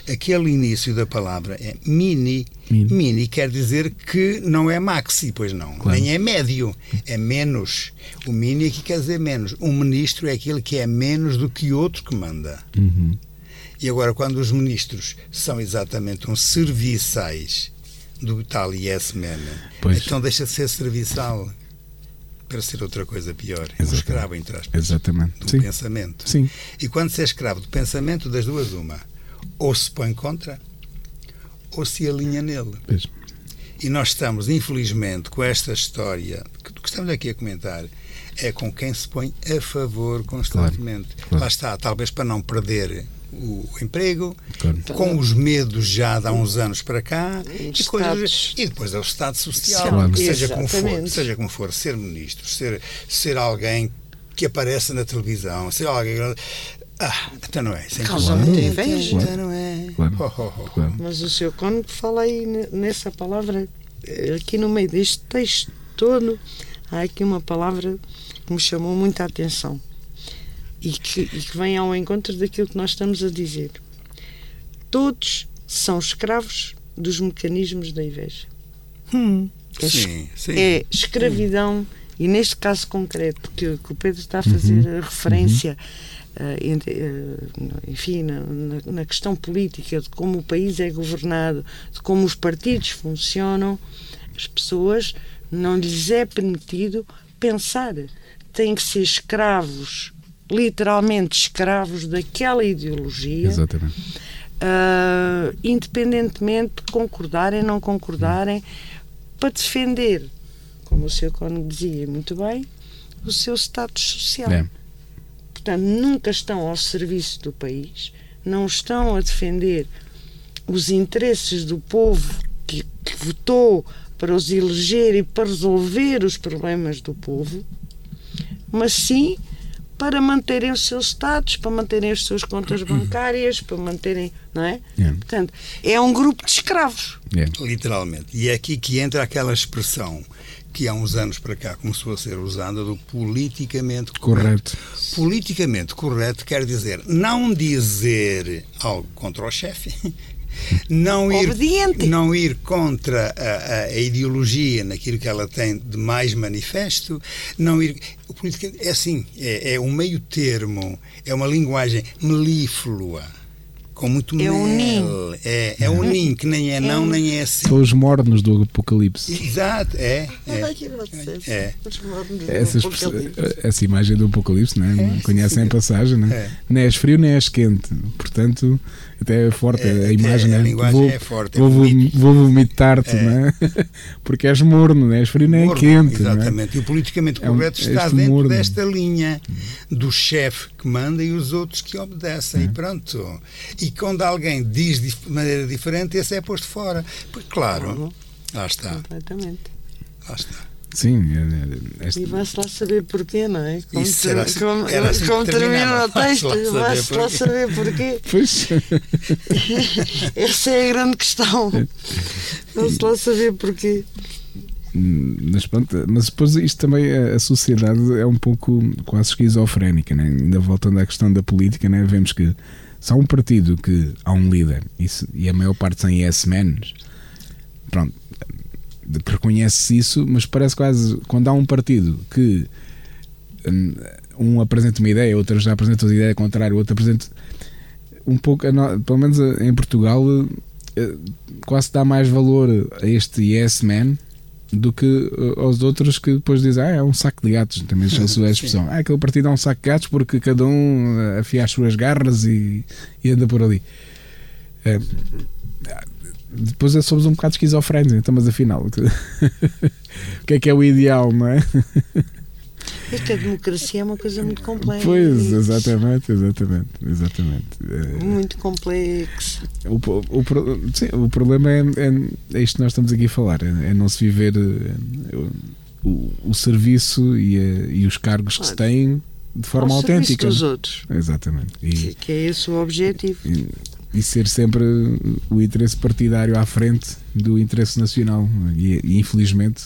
aquele início da palavra é mini. Mini, mini quer dizer que não é maxi, pois não, claro. nem é médio, é menos. O mini aqui quer dizer menos. Um ministro é aquele que é menos do que outro que manda. Uhum. E agora, quando os ministros são exatamente uns serviçais do tal yes man, pois. então deixa de ser serviçal para ser outra coisa pior. É um escravo, entre aspas. Exatamente. Do Sim. pensamento. Sim. E quando se é escravo do pensamento, das duas, uma. Ou se põe contra, ou se alinha nele. E nós estamos, infelizmente, com esta história que, que estamos aqui a comentar, é com quem se põe a favor constantemente. Claro, claro. Lá está, talvez para não perder o emprego, claro. com os medos já de há uns anos para cá, e, coisas, e depois é o Estado Social, claro. seja como for, seja como for, ser ministro, ser, ser alguém que aparece na televisão, ser alguém. Ah, então não é. Sem Causa muita inveja. Então não é. Claro. Oh, oh, oh. Claro. Mas o senhor quando fala aí nessa palavra, eh, aqui no meio deste texto todo, há aqui uma palavra que me chamou muita atenção e que, e que vem ao encontro daquilo que nós estamos a dizer. Todos são escravos dos mecanismos da inveja. Hum. É, sim, sim. é escravidão, hum. e neste caso concreto, que, que o Pedro está a fazer uhum. a referência, uhum. uh, enfim, na, na, na, questão política, de como o país é governado, de como os partidos funcionam, as pessoas não lhes é permitido pensar. Têm que ser escravos literalmente escravos daquela ideologia. Exatamente. Uh, independentemente de concordarem ou não concordarem, para defender, como o Sr. Cone dizia muito bem, o seu status social. É. Portanto, nunca estão ao serviço do país, não estão a defender os interesses do povo que, que votou para os eleger e para resolver os problemas do povo, mas sim para manterem os seus status, para manterem as suas contas bancárias, para manterem, não é? Yeah. Portanto, é um grupo de escravos. Yeah. Literalmente. E é aqui que entra aquela expressão que há uns anos para cá começou a ser usada do politicamente correto. correto. Politicamente correto quer dizer não dizer algo contra o chefe, não ir, Obediente. não ir contra a, a, ideologia naquilo que ela tem de mais manifesto, não ir. O política é assim, é, é um meio termo, é uma linguagem melíflua. Com muito é mel. Um ninho. É, é um ninho que nem é, é não, um... nem é assim. São os mornos do Apocalipse. Exato, é. É, é. é. Essa, essa imagem do Apocalipse, não é? Conhecem a passagem, não é? Nem és frio, nem és quente. Portanto, até é forte é, a imagem. É, a linguagem vou, é forte. Vou, vou vomitar-te, não é? Porque és morno, não és frio, nem é quente. Exatamente. E o politicamente correto está dentro morno. desta linha do chefe que manda e os outros que obedecem. E pronto. E quando alguém diz de maneira diferente, esse é posto fora. Pois, claro, lá está. Completamente. Lá está. Sim, é, é, este... e vai-se lá saber porquê, não é? Como, Isso ter, assim, como, assim como termina o texto, vai-se lá saber porquê. Pois. Essa é a grande questão. Vai-se lá saber porquê. Mas pronto, mas depois isto também, a, sociedade é um pouco quase esquizofrénica, né? ainda voltando à questão da política, né? vemos que se há um partido que há um líder isso, e a maior parte são yes men, pronto, reconhece-se isso, mas parece quase quando há um partido que hum, um apresenta uma ideia, outro já apresenta uma ideia contrária, outro apresenta um pouco, pelo menos em Portugal, eh, quase dá mais valor a este yes man do que uh, aos outros que depois dizem, ah, é um saco de gatos, também já a expressão. Ah, aquele partido é um saco de gatos porque cada um uh, afia as suas garras e, e anda por ali. É, depois somos um bocado esquizofrénicos, então, mas afinal, o que é que é o ideal, não é? Esta democracia é uma coisa muito complexa. Pois, exatamente, exatamente, exatamente. É. Muito complexa. O, o, sim, o problema é, é, é, isto que nós estamos aqui a falar, é, é não se viver é, o, o serviço e, e os cargos que se têm de forma autêntica. dos outros. Exatamente. E, que, que é esse o objetivo. E, e ser sempre o interesse partidário à frente do interesse nacional. E, e infelizmente,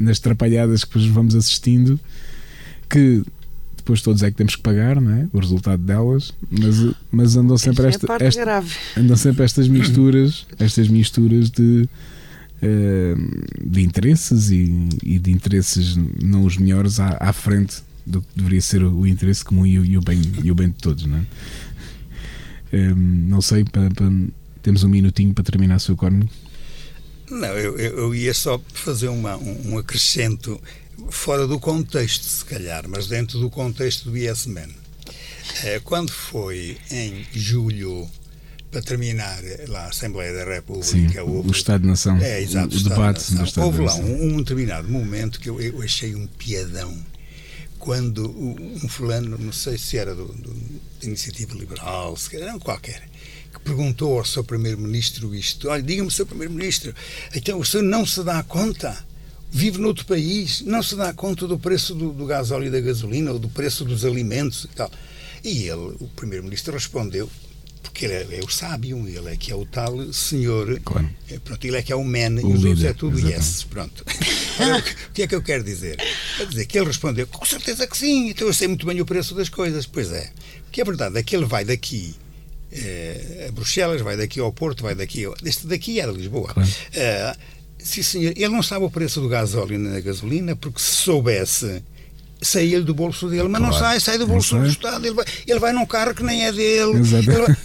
nas trapalhadas que vamos assistindo, que depois todos é que temos que pagar, não é? O resultado delas, mas, mas andam sempre esta, é esta andam sempre estas misturas, estas misturas de eh, de interesses e, e, de interesses não os melhores à, à, frente do que deveria ser o, interesse comum e o, e o, bem, e o bem de todos, não é? Um, não sei, para, para, temos um minutinho para terminar, seu Corno. Não, eu, eu, ia só fazer uma, um, um acrescento fora do contexto, se calhar, mas dentro do contexto do ISMN. É, quando foi em julho, para terminar lá a Assembleia da República, Sim, houve, o Estado-nação, é, exato, o, o debate do Estado Houve lá um, um, determinado momento que eu, eu achei um piadão quando um fulano, não sei se era do, do Iniciativa Liberal, se era um qualquer, que perguntou ao seu primeiro-ministro isto: olha, diga-me, seu primeiro-ministro, então o senhor não se dá conta? Vive noutro país, não se dá conta do preço do, do gasóleo e da gasolina ou do preço dos alimentos e tal. E ele, o primeiro-ministro, respondeu porque ele é, é, o sábio, ele é que é o tal senhor. Claro. É, pronto, ele é que é o man o e os outros é tudo exatamente. yes. Pronto. o que é que eu quero dizer? Quer dizer que ele respondeu, com certeza que sim, então eu sei muito bem o preço das coisas. Pois é. O que é verdade é que ele vai daqui é, a Bruxelas, vai daqui ao Porto, vai daqui. Este daqui é de Lisboa. Claro. É, sim, senhor. Ele não sabe o preço do gasóleo nem da gasolina, porque se soubesse saía-lhe do bolso dele, mas claro. não sai, sai do bolso do Estado. Ele vai, ele vai num carro que nem é dele. Vai,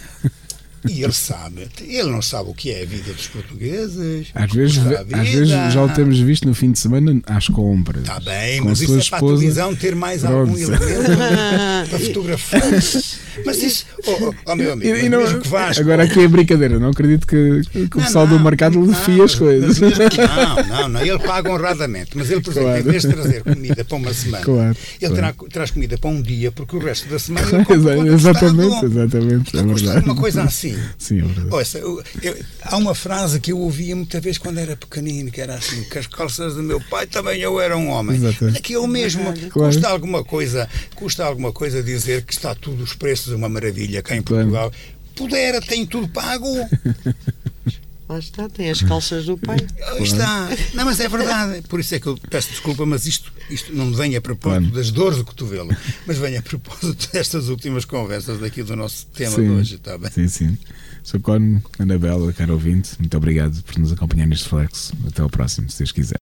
e ele sabe, ele não sabe o que é a vida dos portugueses. Às vezes, às vezes já o temos visto no fim de semana às compras. Está bem, mas isso é para a televisão ter mais Pronto. algum elemento para fotografar. Mas isso, oh, oh, oh meu amigo, e, não, agora aqui é brincadeira, não acredito que, que não, o pessoal do mercado lhe fia as coisas. não, não, não, ele paga honradamente, mas ele, por exemplo, claro. em vez de trazer comida para uma semana, claro, ele claro. Terá, traz comida para um dia, porque o resto da semana ele Exatamente, exatamente, é verdade. Uma coisa assim. Sim, é verdade. Ouça, eu, eu, há uma frase que eu ouvia muitas vezes quando era pequenino, que era assim, que as calças do meu pai também eu era um homem. Exatamente. Aqui o mesmo. Custa alguma coisa, custa alguma coisa dizer que está tudo os preços uma maravilha cá em Portugal. Claro. Pudera, tem tudo pago. Lá está, tem as calças do pai. Claro. Está. Não, mas é verdade. Por isso é que eu peço desculpa, mas isto, isto não vem a propósito claro. das dores do cotovelo, mas vem a propósito destas últimas conversas daqui do nosso tema sim. de hoje. Está bem? Sim, sim. Sou Cono, Anabela, caro ouvinte, muito obrigado por nos acompanhar neste Flex. Até ao próximo, se Deus quiser.